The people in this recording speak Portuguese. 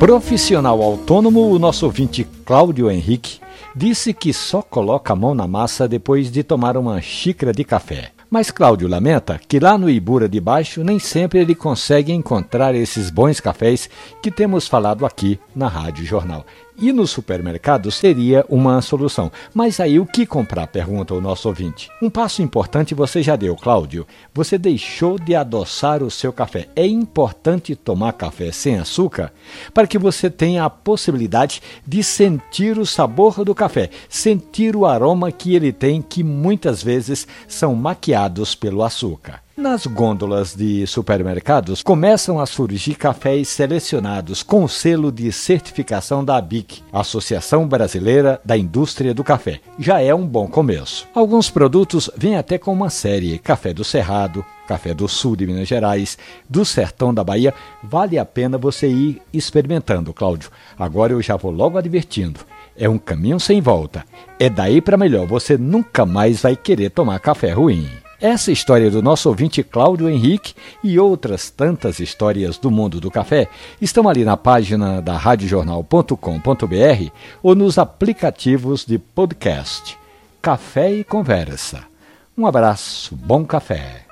Profissional autônomo, o nosso ouvinte Cláudio Henrique disse que só coloca a mão na massa depois de tomar uma xícara de café. Mas Cláudio lamenta que lá no Ibura de Baixo nem sempre ele consegue encontrar esses bons cafés que temos falado aqui na Rádio Jornal. E no supermercado seria uma solução. Mas aí o que comprar? Pergunta o nosso ouvinte. Um passo importante você já deu, Cláudio. Você deixou de adoçar o seu café. É importante tomar café sem açúcar para que você tenha a possibilidade de sentir o sabor do café, sentir o aroma que ele tem, que muitas vezes são maquiados pelo açúcar. Nas gôndolas de supermercados começam a surgir cafés selecionados com o selo de certificação da ABIC, Associação Brasileira da Indústria do Café. Já é um bom começo. Alguns produtos vêm até com uma série: Café do Cerrado, Café do Sul de Minas Gerais, do Sertão da Bahia. Vale a pena você ir experimentando, Cláudio. Agora eu já vou logo advertindo. É um caminho sem volta. É daí para melhor. Você nunca mais vai querer tomar café ruim. Essa história do nosso ouvinte Cláudio Henrique e outras tantas histórias do mundo do café estão ali na página da radiojornal.com.br ou nos aplicativos de podcast. Café e Conversa. Um abraço, bom café.